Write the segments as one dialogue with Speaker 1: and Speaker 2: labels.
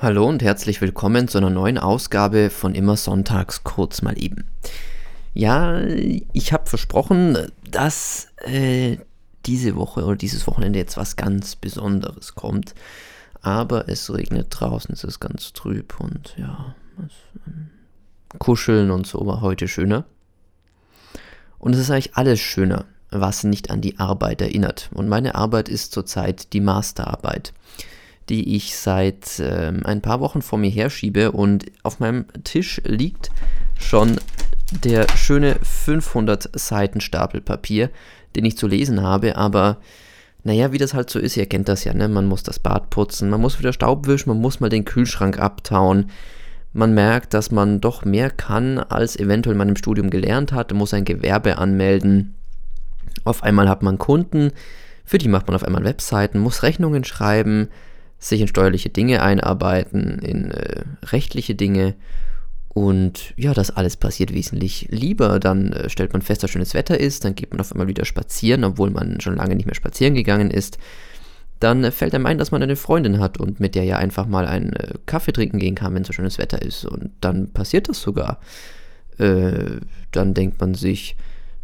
Speaker 1: Hallo und herzlich willkommen zu einer neuen Ausgabe von Immer Sonntags kurz mal eben. Ja, ich habe versprochen, dass äh, diese Woche oder dieses Wochenende jetzt was ganz Besonderes kommt. Aber es regnet draußen, es ist ganz trüb und ja, es, ähm, kuscheln und so war heute schöner. Und es ist eigentlich alles schöner, was nicht an die Arbeit erinnert. Und meine Arbeit ist zurzeit die Masterarbeit die ich seit äh, ein paar Wochen vor mir herschiebe und auf meinem Tisch liegt schon der schöne 500 Seiten Stapel Papier, den ich zu lesen habe, aber naja, wie das halt so ist, ihr kennt das ja, ne? Man muss das Bad putzen, man muss wieder Staub wischen, man muss mal den Kühlschrank abtauen. Man merkt, dass man doch mehr kann, als eventuell man im Studium gelernt hat, muss ein Gewerbe anmelden. Auf einmal hat man Kunden, für die macht man auf einmal Webseiten, muss Rechnungen schreiben, sich in steuerliche Dinge einarbeiten, in äh, rechtliche Dinge. Und ja, das alles passiert wesentlich lieber. Dann äh, stellt man fest, dass schönes Wetter ist, dann geht man auf einmal wieder spazieren, obwohl man schon lange nicht mehr spazieren gegangen ist. Dann äh, fällt einem ein, dass man eine Freundin hat und mit der ja einfach mal einen äh, Kaffee trinken gehen kann, wenn so schönes Wetter ist. Und dann passiert das sogar. Äh, dann denkt man sich,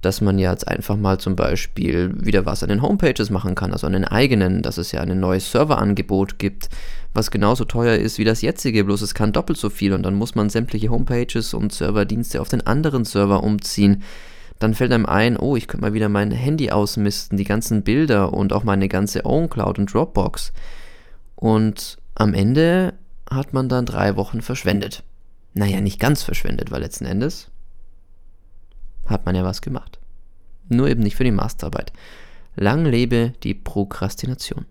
Speaker 1: dass man jetzt einfach mal zum Beispiel wieder was an den Homepages machen kann, also an den eigenen, dass es ja ein neues Serverangebot gibt, was genauso teuer ist wie das jetzige, bloß es kann doppelt so viel und dann muss man sämtliche Homepages und Serverdienste auf den anderen Server umziehen. Dann fällt einem ein, oh, ich könnte mal wieder mein Handy ausmisten, die ganzen Bilder und auch meine ganze OwnCloud und Dropbox. Und am Ende hat man dann drei Wochen verschwendet. Naja, nicht ganz verschwendet, weil letzten Endes hat man ja was gemacht. Nur eben nicht für die Masterarbeit. Lang lebe die Prokrastination.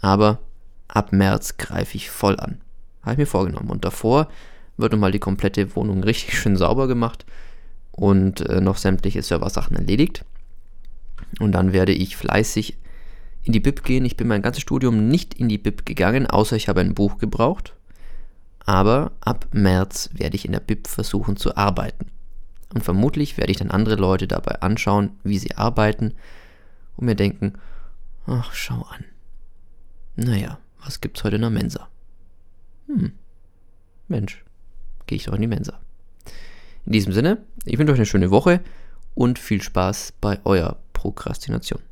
Speaker 1: Aber ab März greife ich voll an. Habe ich mir vorgenommen. Und davor wird nochmal die komplette Wohnung richtig schön sauber gemacht und äh, noch sämtliche Serversachen erledigt. Und dann werde ich fleißig in die Bib gehen. Ich bin mein ganzes Studium nicht in die Bib gegangen, außer ich habe ein Buch gebraucht. Aber ab März werde ich in der Bib versuchen zu arbeiten. Und vermutlich werde ich dann andere Leute dabei anschauen, wie sie arbeiten und mir denken, ach, schau an. Naja, was gibt's heute in der Mensa? Hm, Mensch, gehe ich doch in die Mensa. In diesem Sinne, ich wünsche euch eine schöne Woche und viel Spaß bei eurer Prokrastination.